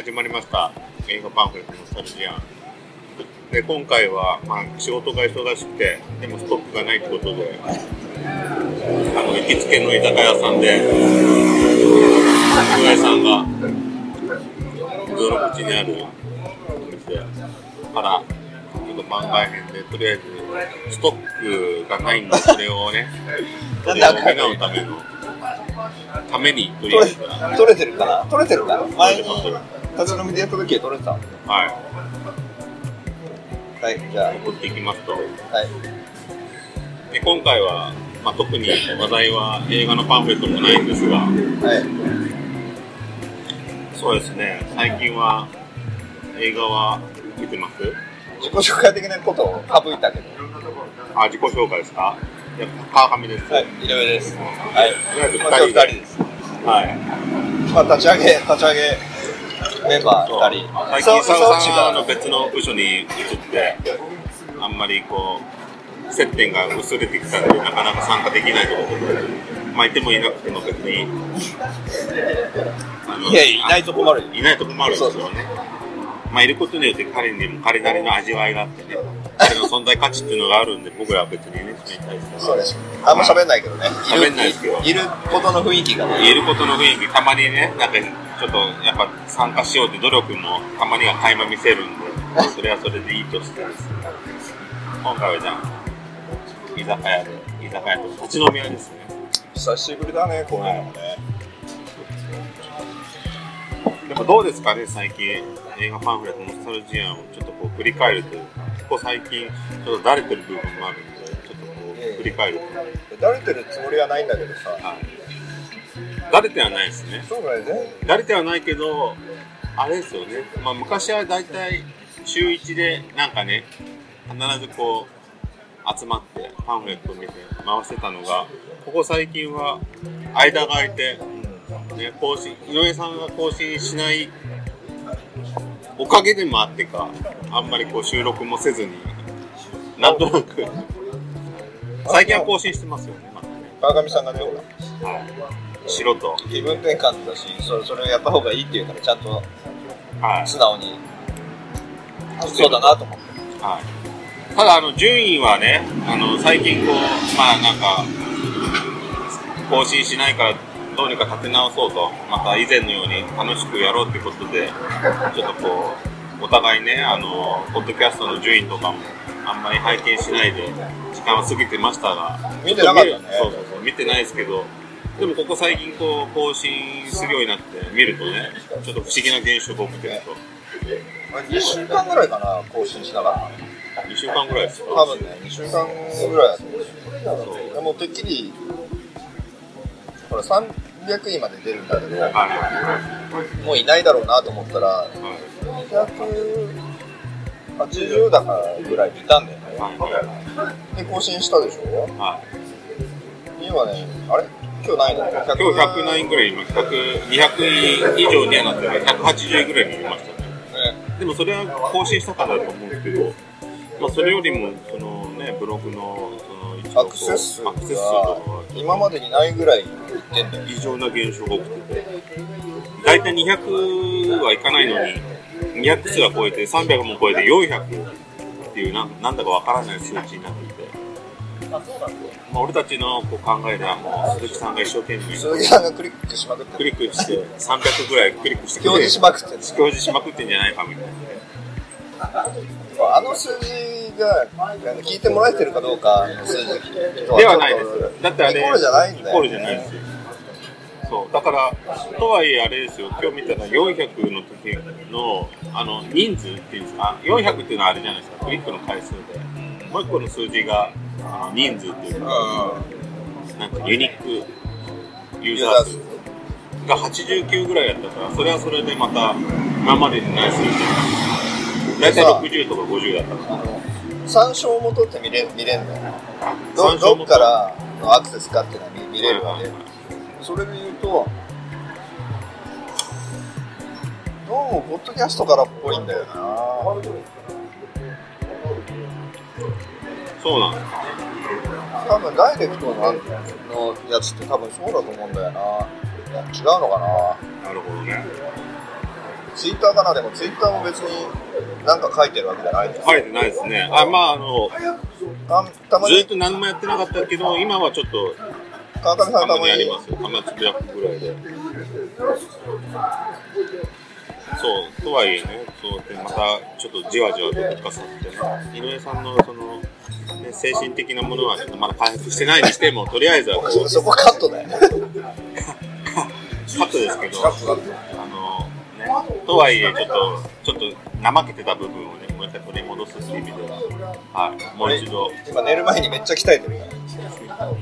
始まりました。映画パンフレットのスタルジアン。で、今回は、まあ、仕事が忙しくて、でもストックがないってことで、あの、行きつけの居酒屋さんで、岩井さんが、道路口にあるお店から、ちょっと番外編で、とりあえず、ストックがないんで、それをね、それを補うための、ために、とりあえず、取れてるかな？取れてるかな？前に立ち飲みでやった時は取れてたはい、はいじゃ送っていきますと。あはい。で今回は、まあ、特に話題は映画のパンフレットもないんですが、はい。そうですね、最近は映画は見てます？自己紹介的なことを省いたけど。あ、自己紹介ですか？いや川上です。はい井上です。はい。とりあえずまあ今日二人で二人です。はい。まあ立ち上げ立ち上げメンバー二人。最近、そう佐さんの別の部署に移って、あんまりこう、接点が薄れてきたんで、なかなか参加できないとことで、まあ、いてもいなくても別に、いやいないと困る。よいないと困るんですよね。まあ、いることによって彼にも彼なりの味わいがあってね、彼の存在価値っていうのがあるんで、僕らは別にね、それに対しては。そうです。あんま喋んないけどね。喋んないですけどいることの雰囲気がね。言えることの雰囲気、たまにね、なんかちょっとやっぱ参加しようって努力もたまには垣間見せるんで、それはそれでいいとして今回はじゃあ、居酒屋で、居酒屋と立ち飲み屋ですね。久しぶりだねこういうのもね。でもどうですかね、最近、映画パンフレット、ノスタルジアンをちょっとこう振り返るというか、ここ最近、ちょっとだれてる部分もあるんで、ちょっとこう振り返ると、だれてるつもりはないんだけどさ。はい。だれてはないですね。そうだよねだれてはないけど、あれですよね、まあ、昔は大体週1でなんかね、必ずこう集まってパンフレットを見て回してたのが、ここ最近は間が空いて、ね、更新、井上さんが更新しないおかげでもあってか、あんまりこう収録もせずに、なんとなく、最近は更新してますよね、またね。川上さんがねほらはい。白と。気分転換だしそれそれをやった方がいいっていうからちゃんとはい。素直にそうだなと思ってはい、ただあの順位はねあの最近こうまあなんか更新しないからどうにか立て直そうとまた以前のように楽しくやろうってことでちょっとこうお互いねあのポッドキャストの順位とかもあんまり拝見しないで時間は過ぎてましたが見てなかったねそうそうそう見てないですけどでもここ最近こう更新するようになって見るとねちょっと不思議な現象が起きてると。2週間ぐらいかな更新しなかったね2週間ぐらいですよ多分ね2週間ぐらいだと思う。てっきりほら300位まで出るんだけどはいもういないだろうなと思ったらはい280だかぐらいいたんだよね。はい。で更新したでしょ？はい。今ねあれ？今日ないの今日100何ぐらいいました。100 200以上にはなってない180ぐらいにいました。ねでもそれは更新したからだと思うんですけど、まあ、それよりもそのねブログのその一アクセス数が。今までにないぐらいいってんだよ。異常な現象が起きてて。大体200はいかないのに200すら超えて300も超えて400っていうなんなんだかわからない数値になっていて、まあ、俺たちのこう考えではもう鈴木さんが一生懸命鈴木さんがクリックしまくってクリックして300ぐらいクリックして表示しまくってる。表示しまくってんじゃないかみたいな。あの数字が聞いてもらえてるかどうかの数字とではないです。だってあれイコールじゃないんだよ、ね、イコールじゃないですよ。そう。だからとはいえあれですよ。今日見たら400の時のあの人数っていうんですか？400っていうのはあれじゃないですか？クリックの回数で。もう一個の数字が人数っていうかうなんかユニークユーザー数。が89ぐらいだったから、それはそれでまた今までにない数字。大体60とか50だったから。参照元って見れ見れんのどどっからのアクセスかっていうのは見見れるわけ。はいはいはい。それで言うとどうもポッドキャストからっぽいんだよなそうなんです。多分ダイレクトののやつって多分そうだと思うんだよな違うのかななるほどね。ツイッターかなでもツイッターも別に何か書いてるわけじゃないです書いてないですね。あ、まあ、あの、ずっと何もやってなかったけど、今はちょっと、川上さんたまににやりますよ。たまにつぶやくぐらいで。そう、とはいえね、そうでまたちょっとじわじわと復活させてね、井上さんのその、ね、精神的なものはちょっとまだ回復してないにしても、とりあえずはこう、そそこカットだよ。カットですけど、あの、ね、と。はいえ、ちょっと、ちょっと怠けてた部分をね、もう一回取り戻すっていう意味では、はい、もう一度、今寝る前にめっちゃ鍛えてるから。はい。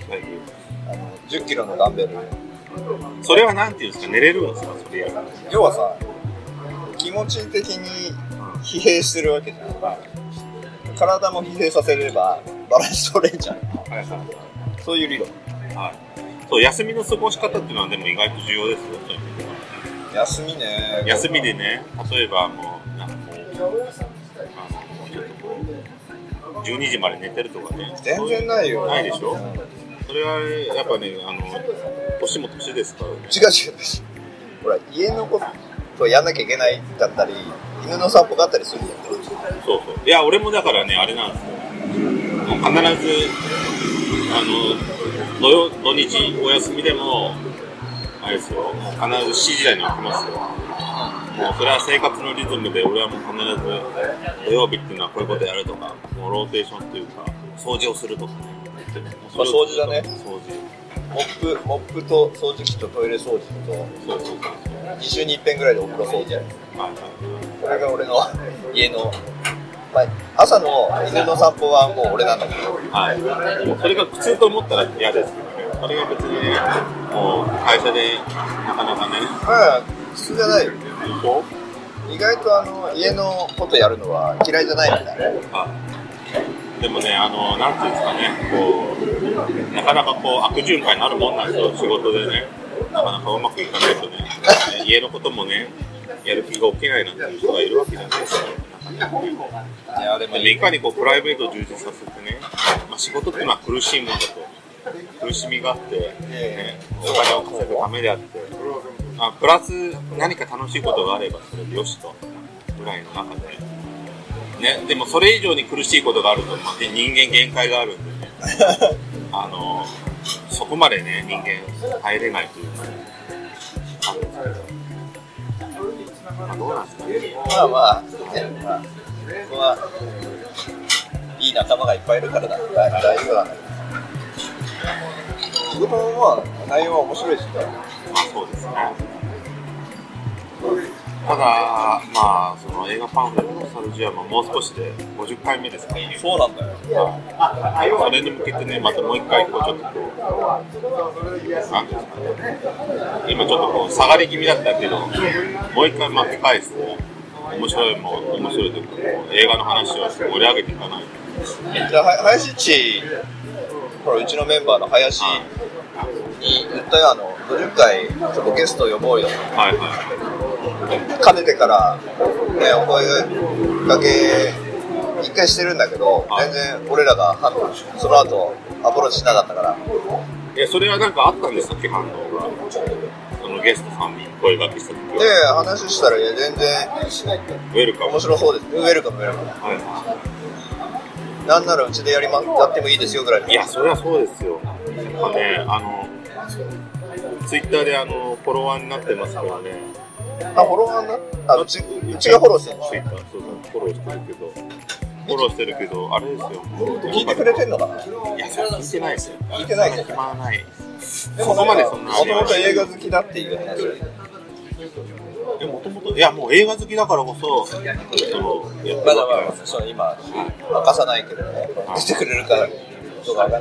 あの10キロのダンベル。それはなんていうんですか、寝れるんですか、それやると要はさ気持ち的に疲弊してるわけじゃん体も疲弊させればバランス取れんじゃん。はいはい。そういう理論。はい。そう、休みの過ごし方っていうのはでも意外と重要ですよ、そういう意味では休みね。休みでね、例えばもう、なんかもう、あの、ちょっとこう、12時まで寝てるとかね。全然ないよ。ないでしょ？うんそれはやっぱね、あの、年も年ですからね。違う違う。ほら家のことやんなきゃいけないだったり犬の散歩があったりするじゃんそうそう。いや、俺もだからね、あれなんですよ。必ず、あの、土曜、土日お休みでも、あれですよ、もう必ず7時台に起きますよ。もうそれは生活のリズムで、俺はもう必ず土曜日っていうのはこういうことやるとか、もうローテーションっていうか、掃除をするとかね。まあ掃除だね掃除。モップモップと掃除機とトイレ掃除とそうそうそう。2週に一遍ぐらいでお風呂掃除やる。これが俺の家の、まあ、朝の犬の散歩はもう俺なんだけどはい。もうそれが苦痛と思ったら嫌です。それが別にね、もう会社でなかなかね、まあ普通じゃないよこ意外とあの家のことやるのは嫌いじゃないみたいなう、でもね、あの、なんていうんですかね、こう、なかなかこう悪循環になるもんなんですよ、仕事でね。なかなかうまくいかないとね、家のこともね、やる気が起きないなんていう人がいるわけじゃないですか。いやでもいかにこうプライベートを充実させてね、まあ、仕事っていうのは苦しいもんだと。苦しみがあって、ね、お金を稼ぐためであって、まあ、プラス何か楽しいことがあればそれでよしとぐらいの中で、ね、でもそれ以上に苦しいことがあると、まあ、人間限界があるんでね。あのそこまでね人間耐えれないというか、まあ、どうなんですかねまあまあ、ねまあ、ここはいい仲間がいっぱいいるからだ。大大丈夫だ仕事もまあ内容は面白いしねまあそうですね。ただ、まあ、その映画パンフレットノスタルジアももう少しで50回目ですからね。そうなんだよはいそれに向けてね、またもう一回、こう、ちょっとこう、なんですかね。今ちょっとこう、下がり気味だったけど、もう一回巻き返して、面白いもん、面白いというか、映画の話を盛り上げていかないと。じゃあは林っちほらうちのメンバーの林に言ったよあの50回ちょっとゲスト呼ぼうよはいはかねてから、ね、お声かけ一回してるんだけどはい全然俺らが反応その後アプローチしなかったからい。え、それはなんかあったんでしたっけ、反応が。そのゲストさんに声掛けした時では。話したらいや全然ウェルカム。面白そうですウェルカムウェルカムはいはなんならうちでやりまやってもいいですよぐらいのい。いや、それはそうですよ。まあね、あの、ツイッターであの、フォロワーになってますからね。あフォロワーな？あうちうちがフォローしてるツイッター、そうそう、フォローしてるけど。フォローしてるけど、あれですよ。聞いてくれてんのかな？いや、聞いてないですよ。聞いてないそん暇はない。でそこまでそんなもともと映画好きだっていう話でもともと、いや、もう映画好きだからこそ、その、まだまだそう今明かさないけどね出てくれるから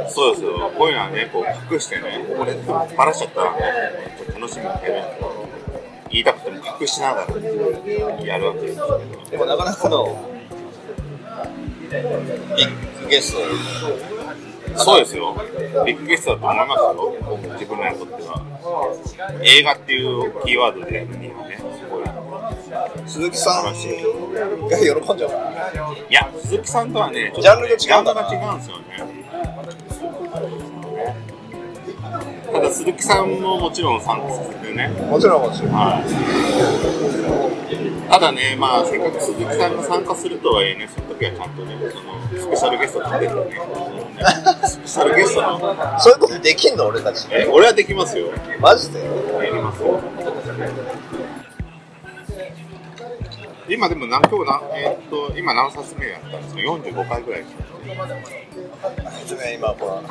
そうですよ。こういうのはね、こう隠してね、これバラしちゃったらね、楽しみにしてる言いたくても隠しながらやるわけです。でもなかなかのビッグゲストそうですよ。ビッグゲストだと思いますよ。僕自分らにとっては。映画っていうキーワードでやるにはね、すごい。鈴木さんが喜んじゃういや、鈴木さんとはね、ジャンルが違うんですよね。ただ鈴木さんももちろん参加させてね。もちろんもちろんはい。ただね、まあ、せっかく鈴木さんが参加するとはいえね、その時はちゃんとね、そのスペシャルゲスト立ててね、スペシャルゲストの、そういうことできんの俺たちえ俺はできますよ。マジで？やりますよ。今でも何今日なえーっと今何冊目やったんですか？45回ぐらい説明今ほら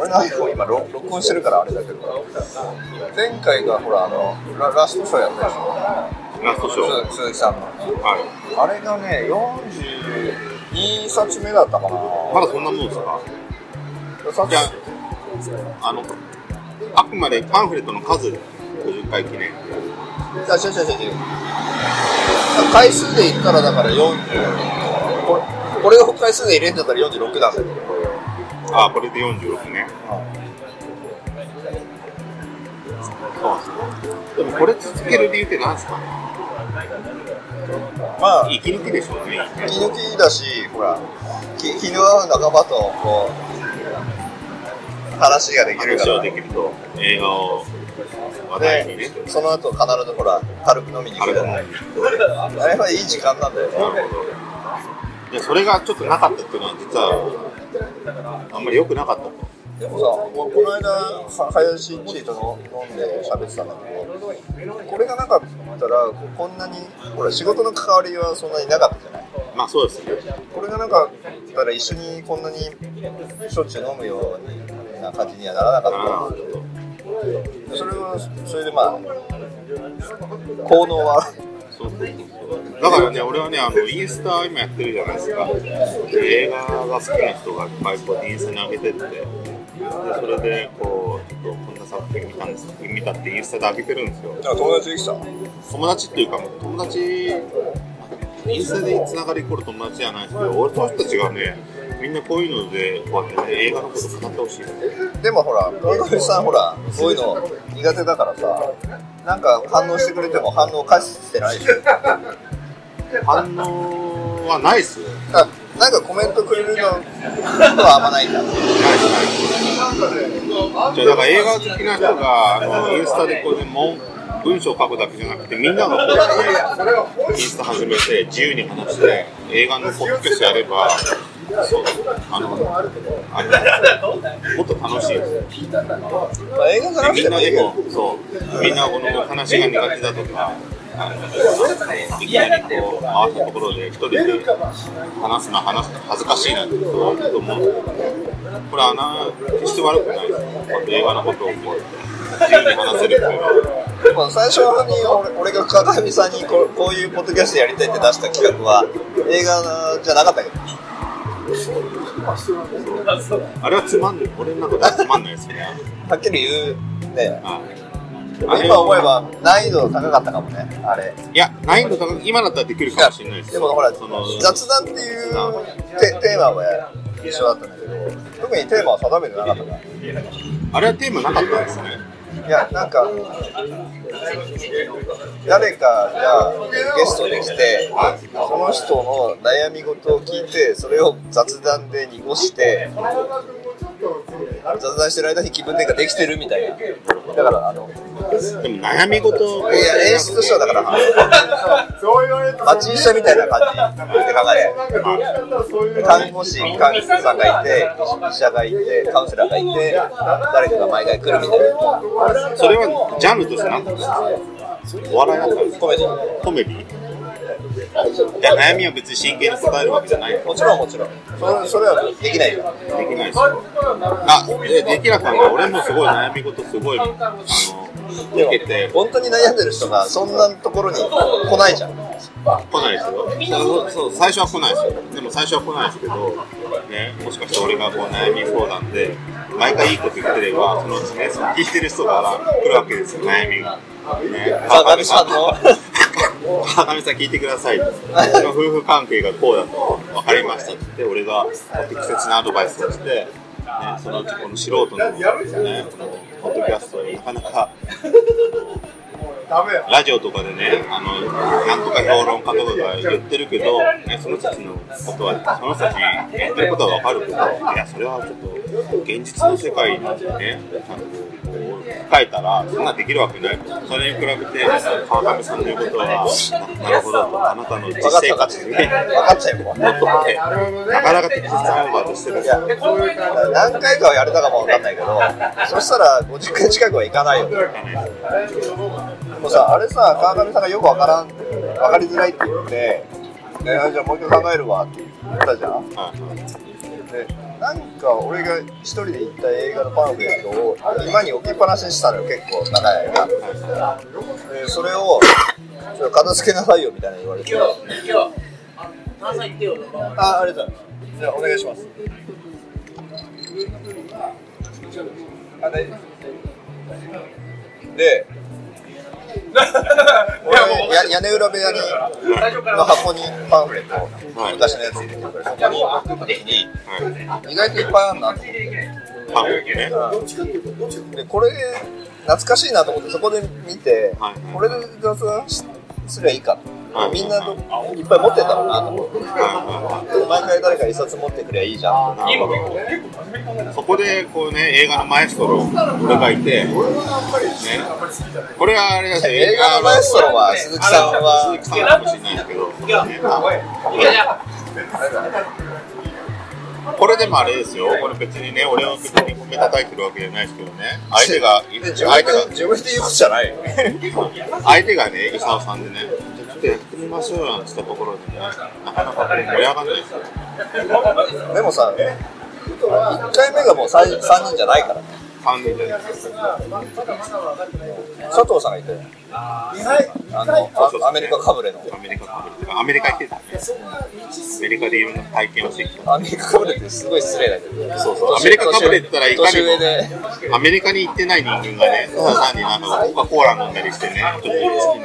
俺の iPhone 今録録音してるからあれだけど。前回がほらあのララストショーやったでしょ。ラストショー。鈴鈴木さんの。はい。あれがね42冊目だったかな。まだそんなもんですか？冊じゃああのあくまでパンフレットの数50回記念。あ違う違う違う違う。回数で言ったらだから40これこれを回数で入れるんだったら46なんだけどあこれで46ねそうでもこれ続ける理由って何ですかまあ息抜きでしょうね。気抜きだしほら気気の合う仲間とこう話ができるか話をらできると映画を話題にね。でその後必ずほら軽く飲みに行く。あれはいい時間なんだよね。なるほど。いやそれがちょっとなかったっていうのは実はあんまり良くなかったと。でもさここの間は林んちと飲んで喋ってたんだけどこれがなかったらここんなにほら仕事の関わりはそんなになかったじゃない？まあそうですね。これがなかったら一緒にこんなにしょっちゅう飲むような感じにはならなかっどたそれはそれでまあ効能はだからね俺はねあのインスタ今やってるじゃないですか。で映画が好きな人がいっぱいこうインスタに上げてってでそれでこうちょっとこんな作品見たんです作品見たってインスタで上げてるんですよ。友達できた？友達っていうかもう友達インスタでつながりこる友達じゃないですけど俺その人たちがねみんなこういうのでこうやってね映画のこと語ってほしいでもほら友達さんほらそういうの苦手だからさなんか反応してくれても反応返してないでし。ょ反応はないっすよあなんかコメントくれるのはあんまないん。だないっすないっす。じゃあだから映画好きな人があのインスタでこうねもう文章を書くだけじゃなくてみんながこうやってインスタ始めて自由に話して映画のポッドキャストやればそうあのあのもっと楽しいです映画じゃなくみてもいいけどんなでも、そう、みんなこの話が苦手だとか、あのいきなりこう回ったところで一人で話すの話すの恥ずかしいなってそういうと思う。これはな決して悪くないですよ。こう映画のことをこう自由に話せる最初に俺俺が川上さんにこうこういうポッドキャストやりたいって出した企画は映画じゃなかったけどあれはつまんない。俺の中ではつまんないですね。はっきり言うねはい今思えば難易度高かったかもねあれいや、難易度高い今だったらできるかもしれないです。でもほらその雑談っていうテテーマは一緒だったんだけど特にテーマは定めてなかったからあれはテーマなかったんですね。いやなんか誰かがゲストに来てその人の悩み事を聞いてそれを雑談で濁して雑談してる間に気分転換できてるみたいな。だからあのでも悩み事いや演出としてはだから町医者みたいな感じで考えて看護師看護師さんがいて医者がいてカウンセラーがいて誰かが毎回来るみたいな。それはジャンルとして何だったんですかお笑いだったんですか？コメディ。コメディいや悩みは別に真剣に答えるわけじゃない。もちろんもちろん。それそれはできないよ。できないですよ。あでできなかった俺もすごい悩み事すごいあの受けて本当に悩んでる人がそんなところに来ないじゃん。来ないですよ。そうそう最初は来ないですよ。でも最初は来ないですけど、ね、もしかして俺がこう悩み相談で毎回いいこと言ってればそのうちねその聞いてる人から来るわけですよ悩みが。ね、川上さんの川上さん聞いてください。の夫婦関係がこうだと分かりましたって言って、俺が適切なアドバイスをして、ね、そのうちこの素人の、ね、このポッドキャストになかなか、ラジオとかでね、あの、なんとか評論家とかが言ってるけど、ね、その人たちのことは、その人たち言ってることは分かるけど、いや、それはちょっと、現実の世界にね、ちゃんとこう、書いたら、そんなできるわけない。それに比べて、川上さんの言うことは、ななるほどと、あなたの実生活にね、分かっちゃうもんもっとね、なかなか適切なオーバーとしてる。何回かはやれたかもわかんないけど、そしたら50回近くはいかないよ。でもさ、あれさ、川上さんがよくわからん、わかりづらいって言って、ね、じゃあもう一回考えるわって言ったじゃん。はいで、なんか俺が一人で行った映画のパンフレットを今に置きっぱなしにしたのよ、結構長い間。で、それを、ちょっと片付けなさいよみたいな言われて。あ、ありがとうございます。じゃあお願いします。あ、大丈夫で、俺や屋根裏部屋にの箱にパンフレット、昔のやつ入れてくときに、意外といっぱいあるなと思って。パンね。で、これ、懐かしいなと思って、そこで見てはい、これで雑談しすりゃいいかはいみんなどいっぱい持ってんだろうなと思って。は毎回誰か一冊持ってくりゃいいじゃん。そこでこうね映画のマエストロ俺がいて、ね、これはあれだし映画のマエストロは鈴木さんは鈴木さんかもしれないですけど、これでもあれですよこれ別にね俺を別に褒め叩いてるわけじゃないですけどね相手が自分相手がで自分で言うことじゃないよ。相手がね、伊沢さんでね、っとやってみましょうよなんて言ったところでね、なかなかこれ盛り上がらないですよ。でもさ、1回目がもう 3, 三人じゃないからね。3人じゃない。佐藤さんがいて、あのあアメリカかぶれの。アメリカかぶれてアメリカ行ってたね。アメリカでいろんな体験をしてきた。アメリカかぶれってすごい失礼だけど。そうそう。アメリカかぶれって言ったらいかに年上で。も、アメリカに行ってない人間がね、ただ単になんかコカ・コーラ飲んだりしてね、ちょっと好き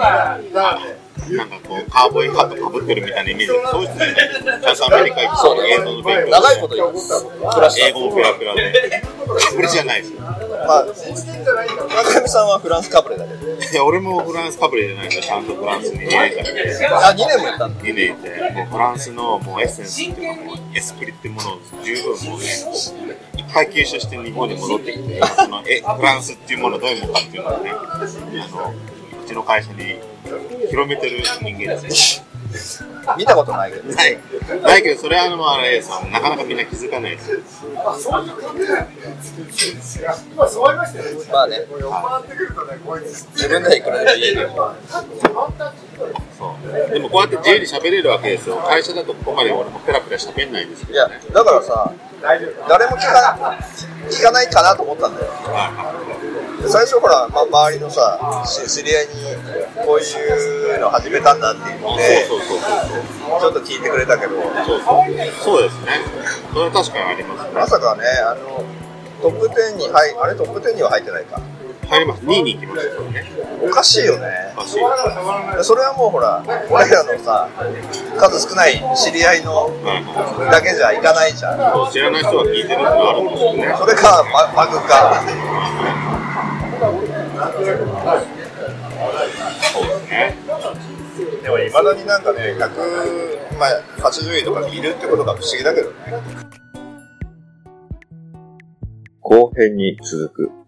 な、なんかこう、カーボーイハットかぶってるみたいなイメージで、そういう人じゃない。ちゃんとアメリカ行って、そう映像の勉強長いこと言う。暮らした英語もペラペラで。これじゃないですよ。まあ、村上さんはフランスかぶれだけど。いや、俺もフランスかぶれじゃないから、ちゃんとフランスに2年間いて、あ、2年も行ったんだ。2年いて、もうフランスのもうエッセンスっていうか、もうエスプリってものを十分もうね、いっぱい吸収して日本に戻ってきて、そのえフランスっていうものどういうものかっていうのをね、あの、うちの会社に広めてる人間ですね。見たことないけど。ない。ないけど、それはあの、あれさ、なかなかみんな気づかないですよ。まあね、自分でいくらでも言えるよ。そう。でもこうやって自由に喋れるわけですよ。会社だとここまで俺もペラペラ喋んないんですけいや、だからさ、誰も聞か聞かないかなと思ったんだよ。最初ほら、ま、周りのさ、し知り合いにこういうの始めたんだって言って、そうそうそうそう。ちょっと聞いてくれたけど、そうそう。そうですね。それは確かにありますね。まさかね、あの、トップ10に入、あれ？トップ10には入ってないか。入ります。2位に行きましたね。おかしいよね。おかしい。それはもうほら、俺らのさ、数少ない知り合いのだけじゃいかないじゃん。知らない人が聞いてるってのはあるんですよね。それか、ババグか。で。も、い。まだになんかね、100、まあ、80位とかい。るってことが不思議だけどね。後編に続く。